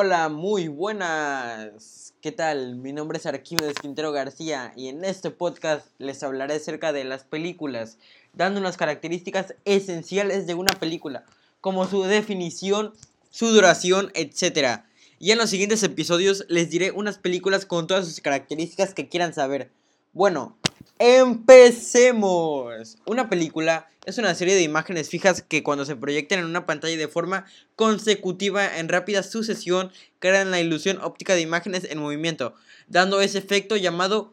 Hola, muy buenas. ¿Qué tal? Mi nombre es Arquímedes Quintero García y en este podcast les hablaré acerca de las películas, dando unas características esenciales de una película, como su definición, su duración, etc. Y en los siguientes episodios les diré unas películas con todas sus características que quieran saber. Bueno, Empecemos. Una película es una serie de imágenes fijas que cuando se proyectan en una pantalla de forma consecutiva en rápida sucesión crean la ilusión óptica de imágenes en movimiento, dando ese efecto llamado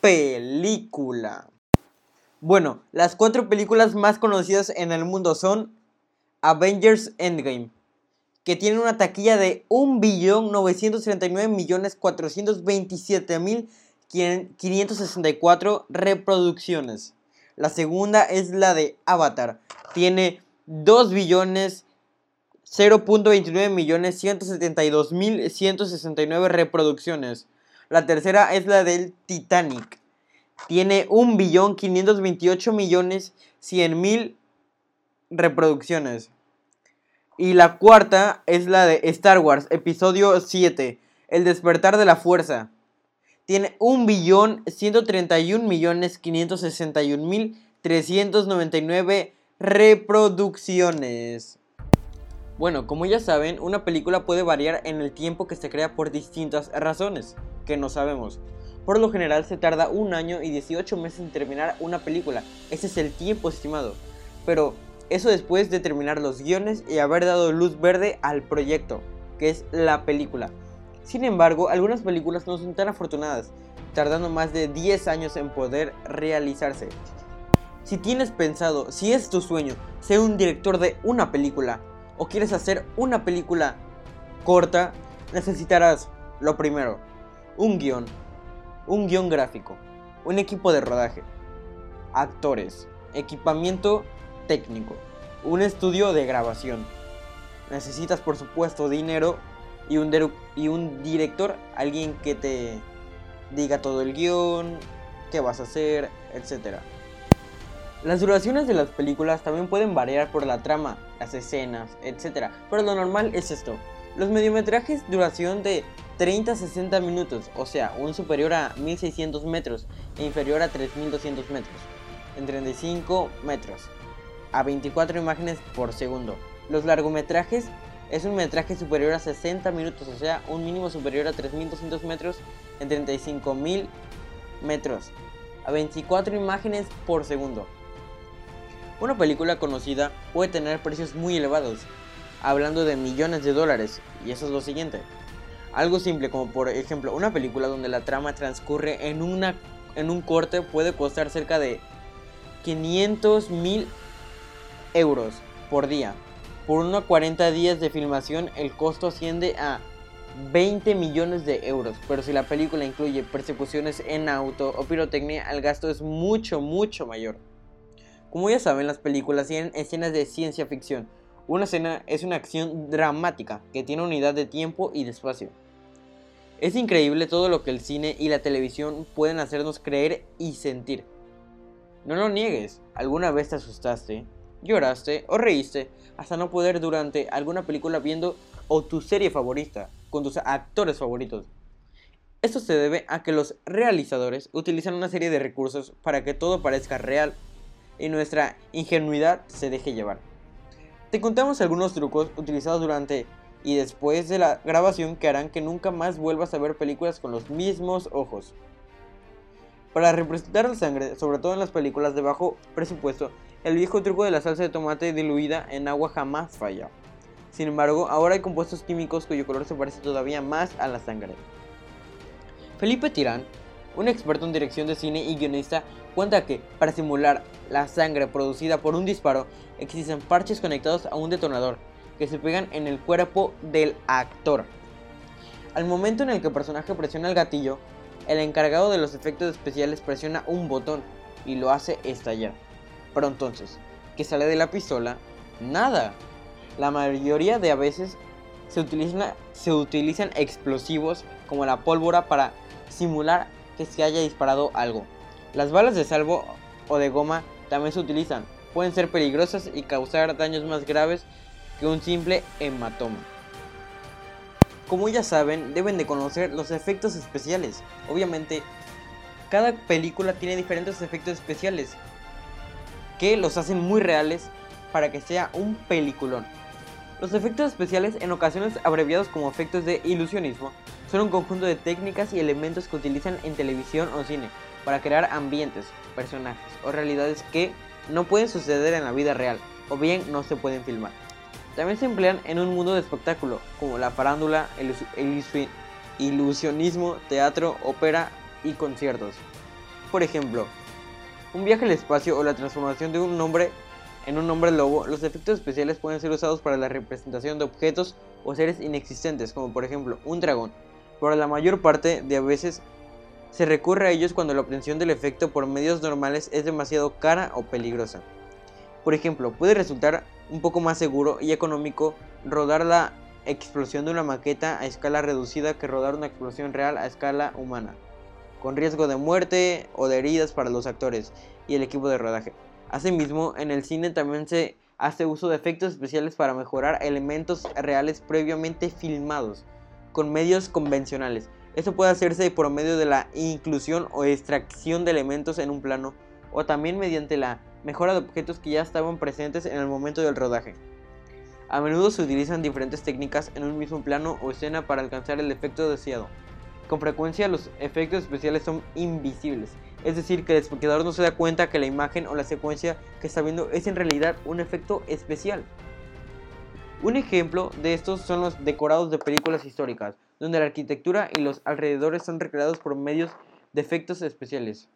película. Bueno, las cuatro películas más conocidas en el mundo son Avengers Endgame, que tiene una taquilla de 1.939.427.000 564 reproducciones. La segunda es la de Avatar. Tiene 2 billones 0.29 millones 172 mil 169 reproducciones. La tercera es la del Titanic. Tiene 1 billón 528 millones 100 mil reproducciones. Y la cuarta es la de Star Wars, episodio 7, El despertar de la fuerza tiene 1.131.561.399 reproducciones. Bueno, como ya saben, una película puede variar en el tiempo que se crea por distintas razones, que no sabemos. Por lo general se tarda un año y 18 meses en terminar una película, ese es el tiempo estimado. Pero eso después de terminar los guiones y haber dado luz verde al proyecto, que es la película. Sin embargo, algunas películas no son tan afortunadas, tardando más de 10 años en poder realizarse. Si tienes pensado, si es tu sueño, ser un director de una película, o quieres hacer una película corta, necesitarás, lo primero, un guion, un guion gráfico, un equipo de rodaje, actores, equipamiento técnico, un estudio de grabación. Necesitas por supuesto dinero y un, director, alguien que te diga todo el guion, qué vas a hacer, etc. Las duraciones de las películas también pueden variar por la trama, las escenas, etc. Pero lo normal es esto. Los mediometrajes duración de 30 a 60 minutos, o sea, un superior a 1600 metros e inferior a 3200 metros, en 35 metros, a 24 imágenes por segundo. Los largometrajes es un metraje superior a 60 minutos, o sea, un mínimo superior a 3.200 metros en 35.000 metros, a 24 imágenes por segundo. Una película conocida puede tener precios muy elevados, hablando de millones de dólares, y eso es lo siguiente. Algo simple como por ejemplo una película donde la trama transcurre en, una, en un corte puede costar cerca de 500 mil euros por día, por unos 40 días de filmación el costo asciende a 20 millones de euros, pero si la película incluye persecuciones en auto o pirotecnia, el gasto es mucho, mucho mayor. Como ya saben, las películas tienen escenas de ciencia ficción. Una escena es una acción dramática que tiene unidad de tiempo y de espacio. Es increíble todo lo que el cine y la televisión pueden hacernos creer y sentir. No lo niegues, ¿alguna vez te asustaste? Lloraste o reíste hasta no poder durante alguna película viendo o tu serie favorita con tus actores favoritos. Esto se debe a que los realizadores utilizan una serie de recursos para que todo parezca real y nuestra ingenuidad se deje llevar. Te contamos algunos trucos utilizados durante y después de la grabación que harán que nunca más vuelvas a ver películas con los mismos ojos. Para representar la sangre, sobre todo en las películas de bajo presupuesto, el viejo truco de la salsa de tomate diluida en agua jamás falla. Sin embargo, ahora hay compuestos químicos cuyo color se parece todavía más a la sangre. Felipe Tirán, un experto en dirección de cine y guionista, cuenta que, para simular la sangre producida por un disparo, existen parches conectados a un detonador que se pegan en el cuerpo del actor. Al momento en el que el personaje presiona el gatillo, el encargado de los efectos especiales presiona un botón y lo hace estallar. Pero entonces, ¿qué sale de la pistola? Nada. La mayoría de veces se se utilizan explosivos como la pólvora para simular que se haya disparado algo. Las balas de salvo o de goma también se utilizan. Pueden ser peligrosas y causar daños más graves que un simple hematoma. Como ya saben, deben de conocer los efectos especiales. Obviamente, cada película tiene diferentes efectos especiales que los hacen muy reales para que sea un peliculón. Los efectos especiales, en ocasiones abreviados como efectos de ilusionismo, son un conjunto de técnicas y elementos que utilizan en televisión o cine para crear ambientes, personajes o realidades que no pueden suceder en la vida real o bien no se pueden filmar. También se emplean en un mundo de espectáculo como la farándula, el, ilusionismo, teatro, ópera y conciertos. Por ejemplo, un viaje al espacio o la transformación de un nombre en un hombre lobo, los efectos especiales pueden ser usados para la representación de objetos o seres inexistentes, como por ejemplo un dragón, pero la mayor parte de veces se recurre a ellos cuando la obtención del efecto por medios normales es demasiado cara o peligrosa. Por ejemplo, puede resultar un poco más seguro y económico rodar la explosión de una maqueta a escala reducida que rodar una explosión real a escala humana, con riesgo de muerte o de heridas para los actores y el equipo de rodaje. Asimismo, en el cine también se hace uso de efectos especiales para mejorar elementos reales previamente filmados con medios convencionales. Esto puede hacerse por medio de la inclusión o extracción de elementos en un plano o también mediante la mejora de objetos que ya estaban presentes en el momento del rodaje. A menudo se utilizan diferentes técnicas en un mismo plano o escena para alcanzar el efecto deseado. Con frecuencia los efectos especiales son invisibles, es decir, que el espectador no se da cuenta que la imagen o la secuencia que está viendo es en realidad un efecto especial. Un ejemplo de estos son los decorados de películas históricas, donde la arquitectura y los alrededores son recreados por medios de efectos especiales.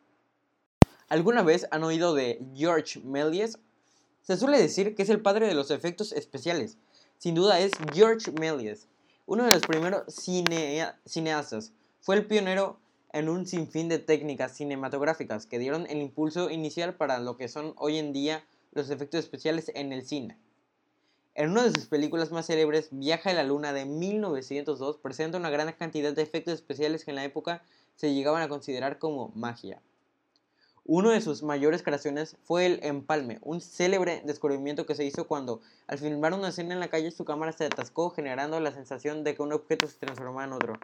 ¿Alguna vez han oído de George Méliès? Se suele decir que es el padre de los efectos especiales. Sin duda es George Méliès, uno de los primeros cineastas. Fue el pionero en un sinfín de técnicas cinematográficas que dieron el impulso inicial para lo que son hoy en día los efectos especiales en el cine. En una de sus películas más célebres, Viaja a la Luna de 1902, presenta una gran cantidad de efectos especiales que en la época se llegaban a considerar como magia. Uno de sus mayores creaciones fue el empalme, un célebre descubrimiento que se hizo cuando, al filmar una escena en la calle, su cámara se atascó, generando la sensación de que un objeto se transformaba en otro.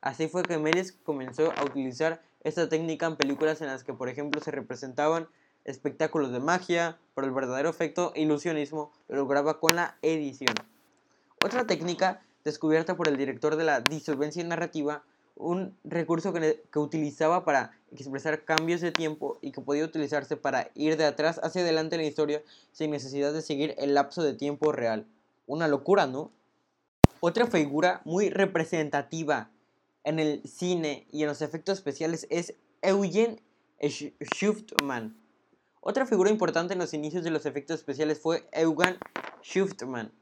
Así fue que Méliès comenzó a utilizar esta técnica en películas en las que, por ejemplo, se representaban espectáculos de magia, pero el verdadero efecto ilusionismo lo lograba con la edición. Otra técnica descubierta por el director de la disolvencia narrativa un recurso que, utilizaba para expresar cambios de tiempo y que podía utilizarse para ir de atrás hacia adelante en la historia sin necesidad de seguir el lapso de tiempo real. Una locura, ¿no? Otra figura muy representativa en el cine y en los efectos especiales es Eugen Schuftman. Otra figura importante en los inicios de los efectos especiales fue Eugen Schuftman,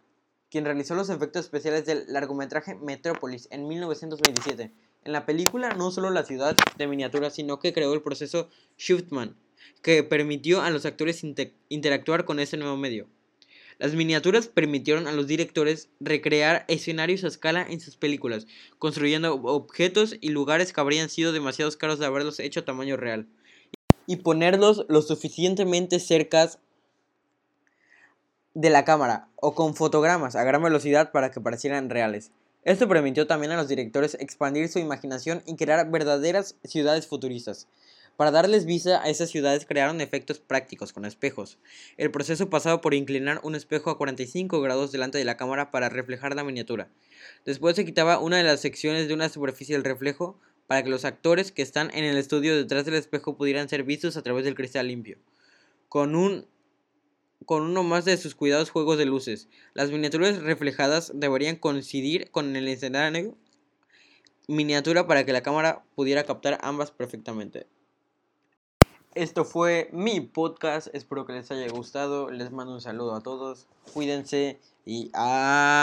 quien realizó los efectos especiales del largometraje Metrópolis en 1927. En la película no solo la ciudad de miniatura, sino que creó el proceso Shiftman, que permitió a los actores interactuar con ese nuevo medio. Las miniaturas permitieron a los directores recrear escenarios a escala en sus películas, construyendo objetos y lugares que habrían sido demasiado caros de haberlos hecho a tamaño real, y ponerlos lo suficientemente cerca de la cámara o con fotogramas a gran velocidad para que parecieran reales. Esto permitió también a los directores expandir su imaginación y crear verdaderas ciudades futuristas. Para darles vista a esas ciudades crearon efectos prácticos con espejos. El proceso pasaba por inclinar un espejo a 45 grados delante de la cámara para reflejar la miniatura. Después se quitaba una de las secciones de una superficie del reflejo para que los actores que están en el estudio detrás del espejo pudieran ser vistos a través del cristal limpio. Con un con uno más de sus cuidados juegos de luces. Las miniaturas reflejadas deberían coincidir con el escenario miniatura para que la cámara pudiera captar ambas perfectamente. Esto fue mi podcast, espero que les haya gustado, les mando un saludo a todos, cuídense y adiós.